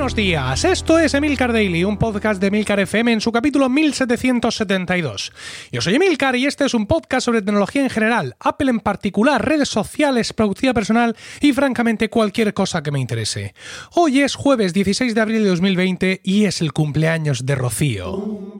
Buenos días, esto es Emilcar Daily, un podcast de Emilcar FM en su capítulo 1772. Yo soy Emilcar y este es un podcast sobre tecnología en general, Apple en particular, redes sociales, productividad personal y francamente cualquier cosa que me interese. Hoy es jueves 16 de abril de 2020 y es el cumpleaños de Rocío.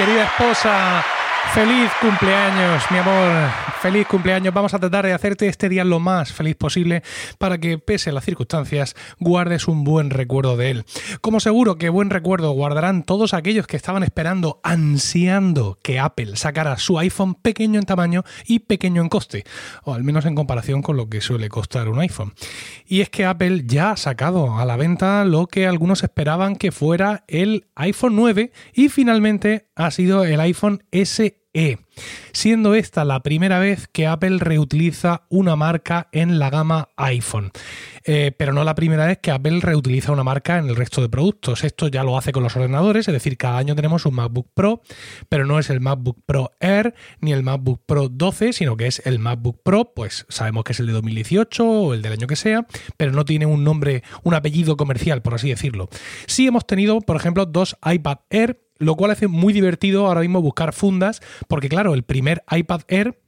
Querida esposa, feliz cumpleaños, mi amor. Feliz cumpleaños. Vamos a tratar de hacerte este día lo más feliz posible para que, pese a las circunstancias, guardes un buen recuerdo de él. Como seguro que buen recuerdo guardarán todos aquellos que estaban esperando, ansiando que Apple sacara su iPhone pequeño en tamaño y pequeño en coste, o al menos en comparación con lo que suele costar un iPhone. Y es que Apple ya ha sacado a la venta lo que algunos esperaban que fuera el iPhone 9 y finalmente ha sido el iPhone SE siendo esta la primera vez que Apple reutiliza una marca en la gama iPhone. Eh, pero no la primera vez que Apple reutiliza una marca en el resto de productos. Esto ya lo hace con los ordenadores, es decir, cada año tenemos un MacBook Pro, pero no es el MacBook Pro Air ni el MacBook Pro 12, sino que es el MacBook Pro, pues sabemos que es el de 2018 o el del año que sea, pero no tiene un nombre, un apellido comercial, por así decirlo. Sí hemos tenido, por ejemplo, dos iPad Air lo cual hace muy divertido ahora mismo buscar fundas, porque claro, el primer iPad Air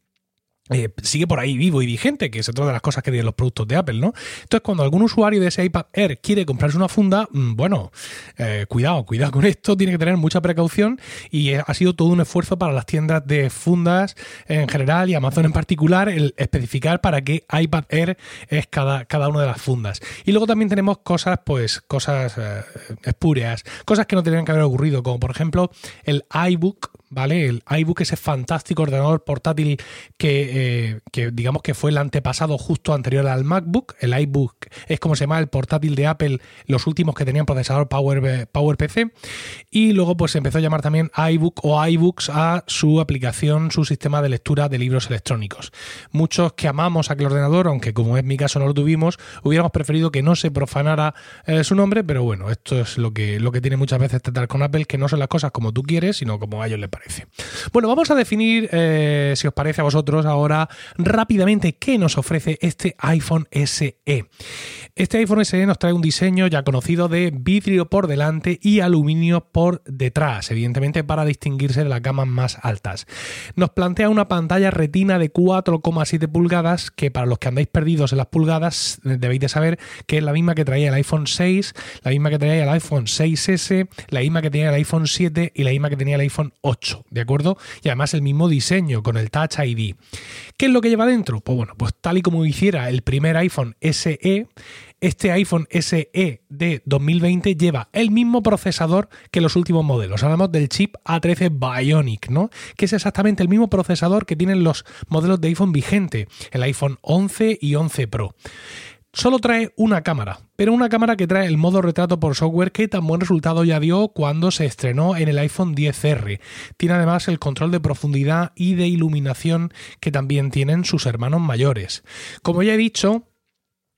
eh, sigue por ahí vivo y vigente, que es otra de las cosas que tienen los productos de Apple, ¿no? Entonces, cuando algún usuario de ese iPad Air quiere comprarse una funda, mm, bueno, eh, cuidado, cuidado con esto, tiene que tener mucha precaución y eh, ha sido todo un esfuerzo para las tiendas de fundas en general y Amazon en particular el especificar para qué iPad Air es cada, cada una de las fundas. Y luego también tenemos cosas, pues, cosas espúreas, cosas que no tenían que haber ocurrido, como por ejemplo el iBook, ¿vale? El iBook, ese fantástico ordenador portátil que, eh, que, digamos que fue el antepasado justo anterior al MacBook. El iBook es como se llama el portátil de Apple, los últimos que tenían procesador Power, PowerPC. Y luego pues se empezó a llamar también iBook o iBooks a su aplicación, su sistema de lectura de libros electrónicos. Muchos que amamos aquel ordenador, aunque como es mi caso no lo tuvimos, hubiéramos preferido que no se profanara eh, su nombre, pero bueno, esto es lo que, lo que tiene muchas veces tratar con Apple, que no son las cosas como tú quieres, sino como a ellos les parece. Bueno, vamos a definir, eh, si os parece a vosotros ahora, rápidamente qué nos ofrece este iPhone SE. Este iPhone SE nos trae un diseño ya conocido de vidrio por delante y aluminio por detrás, evidentemente para distinguirse de las gamas más altas. Nos plantea una pantalla retina de 4,7 pulgadas, que para los que andáis perdidos en las pulgadas debéis de saber que es la misma que traía el iPhone 6, la misma que traía el iPhone 6S, la misma que tenía el iPhone 7 y la misma que tenía el iPhone 8, ¿de acuerdo? Y además el mismo diseño con el Touch ID. ¿Qué es lo que lleva dentro? Pues bueno, pues tal y como hiciera el primer iPhone SE, este iPhone SE de 2020 lleva el mismo procesador que los últimos modelos. Hablamos del chip A13 Bionic, ¿no? Que es exactamente el mismo procesador que tienen los modelos de iPhone vigente, el iPhone 11 y 11 Pro. Solo trae una cámara, pero una cámara que trae el modo retrato por software que tan buen resultado ya dio cuando se estrenó en el iPhone 10R. Tiene además el control de profundidad y de iluminación que también tienen sus hermanos mayores. Como ya he dicho,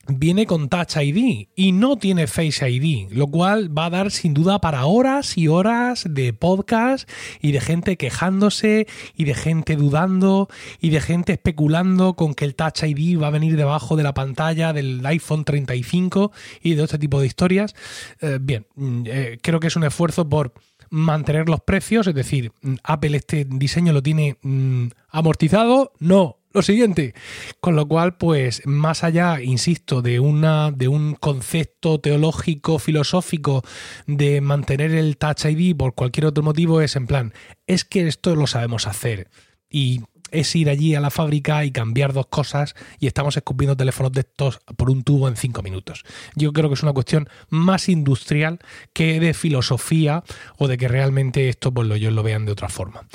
viene con Touch ID y no tiene Face ID, lo cual va a dar sin duda para horas y horas de podcast y de gente quejándose y de gente dudando y de gente especulando con que el Touch ID va a venir debajo de la pantalla del iPhone 35 y de este tipo de historias. Eh, bien, mm, eh, creo que es un esfuerzo por mantener los precios, es decir, mm, Apple este diseño lo tiene mm, amortizado, no, lo siguiente. Con lo cual, pues, más allá, insisto, de una, de un concepto teológico, filosófico, de mantener el Touch ID por cualquier otro motivo, es en plan, es que esto lo sabemos hacer. Y es ir allí a la fábrica y cambiar dos cosas y estamos escupiendo teléfonos de estos por un tubo en cinco minutos. Yo creo que es una cuestión más industrial que de filosofía o de que realmente esto pues lo, ellos lo vean de otra forma.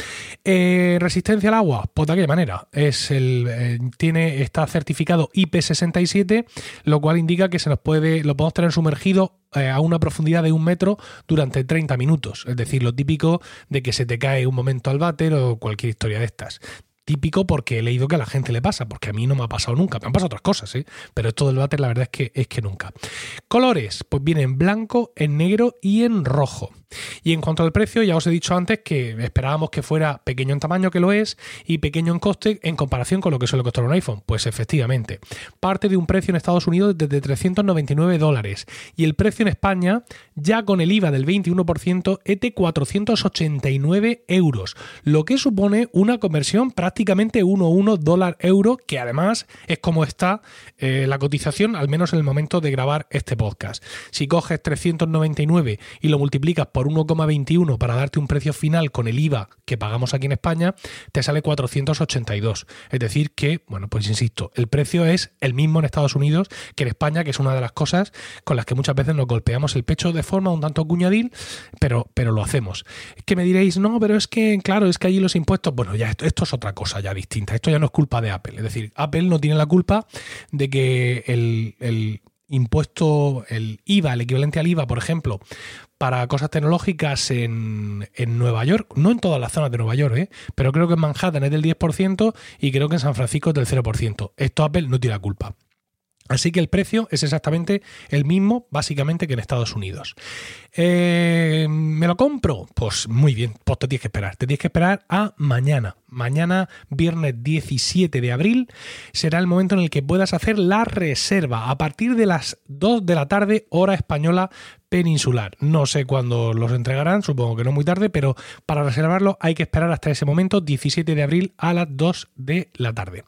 Eh, resistencia al agua, pues de aquella manera. Es el, eh, tiene, está certificado IP67, lo cual indica que se nos puede, lo podemos tener sumergido eh, a una profundidad de un metro durante 30 minutos. Es decir, lo típico de que se te cae un momento al váter o cualquier historia de estas típico porque he leído que a la gente le pasa, porque a mí no me ha pasado nunca, me han pasado otras cosas, ¿eh? pero esto del váter la verdad es que, es que nunca. Colores, pues viene en blanco, en negro y en rojo. Y en cuanto al precio, ya os he dicho antes que esperábamos que fuera pequeño en tamaño, que lo es, y pequeño en coste en comparación con lo que suele costar un iPhone. Pues efectivamente, parte de un precio en Estados Unidos desde 399 dólares y el precio en España, ya con el IVA del 21%, es de 489 euros, lo que supone una conversión prácticamente 1-1 dólar-euro, que además es como está eh, la cotización, al menos en el momento de grabar este podcast. Si coges 399 y lo multiplicas por por 1,21 para darte un precio final con el IVA que pagamos aquí en España, te sale 482. Es decir que, bueno, pues insisto, el precio es el mismo en Estados Unidos que en España, que es una de las cosas con las que muchas veces nos golpeamos el pecho de forma un tanto cuñadil, pero, pero lo hacemos. Que me diréis, no, pero es que, claro, es que allí los impuestos, bueno, ya esto, esto es otra cosa ya distinta. Esto ya no es culpa de Apple. Es decir, Apple no tiene la culpa de que el, el impuesto, el IVA, el equivalente al IVA, por ejemplo, para cosas tecnológicas en, Nueva York, no en todas las zonas de Nueva York, ¿eh? pero creo que en Manhattan es del 10% y creo que en San Francisco es del 0%. Esto Apple no tiene la culpa. Así que el precio es exactamente el mismo, básicamente, que en Estados Unidos. Eh, ¿Me lo compro? Pues muy bien, pues te tienes que esperar. Te tienes que esperar a mañana. Mañana, viernes 17 de abril, será el momento en el que puedas hacer la reserva a partir de las 2 de la tarde, hora española peninsular. No sé cuándo los entregarán, supongo que no muy tarde, pero para reservarlo hay que esperar hasta ese momento, 17 de abril a las 2 de la tarde.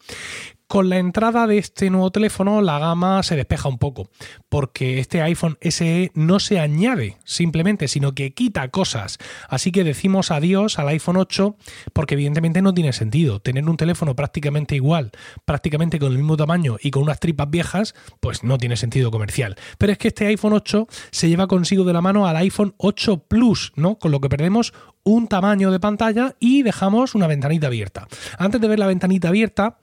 Con la entrada de este nuevo teléfono la gama se despeja un poco, porque este iPhone SE no se añade simplemente, sino que quita cosas. Así que decimos adiós al iPhone 8 porque evidentemente no tiene sentido. Tener un teléfono prácticamente igual, prácticamente con el mismo tamaño y con unas tripas viejas, pues no tiene sentido comercial. Pero es que este iPhone 8 se lleva consigo de la mano al iPhone 8 Plus, ¿no? Con lo que perdemos un tamaño de pantalla y dejamos una ventanita abierta. Antes de ver la ventanita abierta,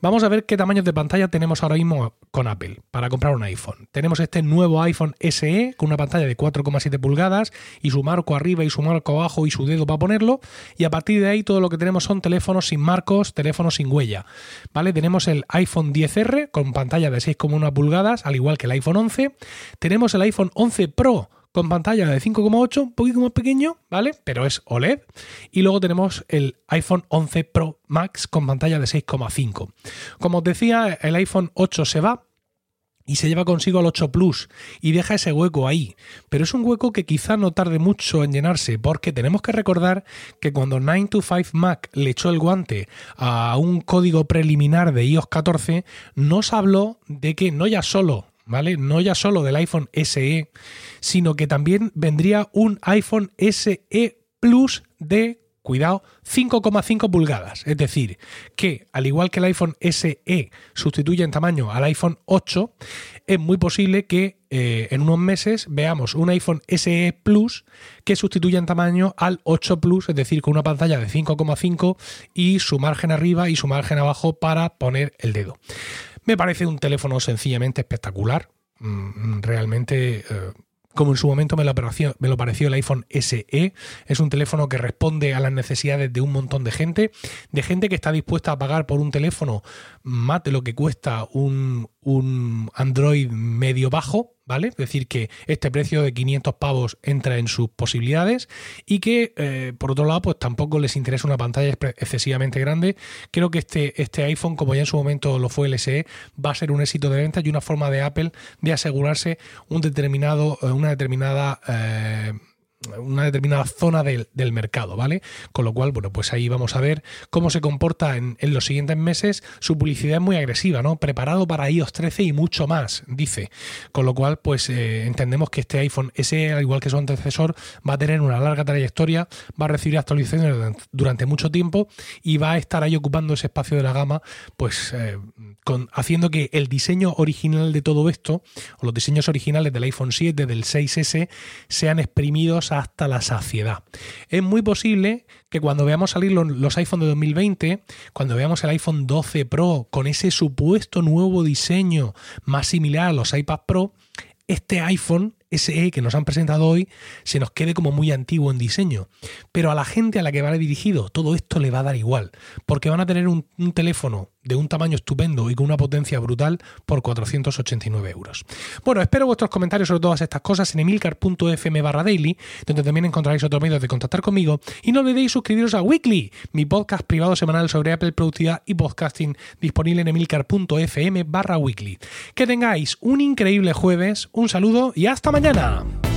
vamos a ver qué tamaños de pantalla tenemos ahora mismo con Apple para comprar un iPhone. Tenemos este nuevo iPhone SE con una pantalla de 4,7 pulgadas y su marco arriba y su marco abajo y su dedo para ponerlo. Y a partir de ahí todo lo que tenemos son teléfonos sin marcos, teléfonos sin huella. ¿Vale? Tenemos el iPhone 10R con pantalla de 6,1 pulgadas, al igual que el iPhone 11. Tenemos el iPhone 11 Pro con pantalla de 5,8, un poquito más pequeño, ¿vale? Pero es OLED. Y luego tenemos el iPhone 11 Pro Max con pantalla de 6,5. Como os decía, el iPhone 8 se va, y se lleva consigo al 8 Plus y deja ese hueco ahí. Pero es un hueco que quizá no tarde mucho en llenarse porque tenemos que recordar que cuando 9to5 Mac le echó el guante a un código preliminar de iOS 14, nos habló de que no ya solo ¿vale? No ya solo del iPhone SE, sino que también vendría un iPhone SE Plus de, cuidado, 5,5 pulgadas. Es decir, que al igual que el iPhone SE sustituye en tamaño al iPhone 8, es muy posible que eh, en unos meses veamos un iPhone SE Plus que sustituya en tamaño al 8 Plus, es decir, con una pantalla de 5,5 y su margen arriba y su margen abajo para poner el dedo. Me parece un teléfono sencillamente espectacular. Mm, realmente, eh, como en su momento me lo, pareció, me lo pareció el iPhone SE, es un teléfono que responde a las necesidades de un montón de gente, de gente que está dispuesta a pagar por un teléfono más de lo que cuesta un, un Android medio bajo, ¿vale? Es decir, que este precio de 500 pavos entra en sus posibilidades y que, eh, por otro lado, pues tampoco les interesa una pantalla excesivamente grande. Creo que este, este iPhone, como ya en su momento lo fue el SE, va a ser un éxito de venta y una forma de Apple de asegurarse un determinado, eh, una determinada... Eh, una determinada zona del, del, mercado, ¿vale? Con lo cual, bueno, pues ahí vamos a ver cómo se comporta en, en, los siguientes meses. Su publicidad es muy agresiva, ¿no? Preparado para iOS 13 y mucho más, dice. Con lo cual, pues eh, entendemos que este iPhone SE, al igual que su antecesor, va a tener una larga trayectoria, va a recibir actualizaciones durante mucho tiempo y va a estar ahí ocupando ese espacio de la gama, pues eh, haciendo que el diseño original de todo esto, o los diseños originales del iPhone 7, del 6S, sean exprimidos hasta la saciedad. Es muy posible que cuando veamos salir los, los iPhone de 2020, cuando veamos el iPhone 12 Pro con ese supuesto nuevo diseño más similar a los iPad Pro, este iPhone SE que nos han presentado hoy se nos quede como muy antiguo en diseño. Pero a la gente a la que va dirigido todo esto le va a dar igual, porque van a tener un, un teléfono de un tamaño estupendo y con una potencia brutal por 489 euros. Bueno, espero vuestros comentarios sobre todas estas cosas en emilcar.fm barra daily, donde también encontraréis otros medios de contactar conmigo. Y no olvidéis suscribiros a Weekly, mi podcast privado semanal sobre Apple Productividad y Podcasting, disponible en emilcar.fm barra weekly. Que tengáis un increíble jueves, un saludo y hasta mañana. mañana.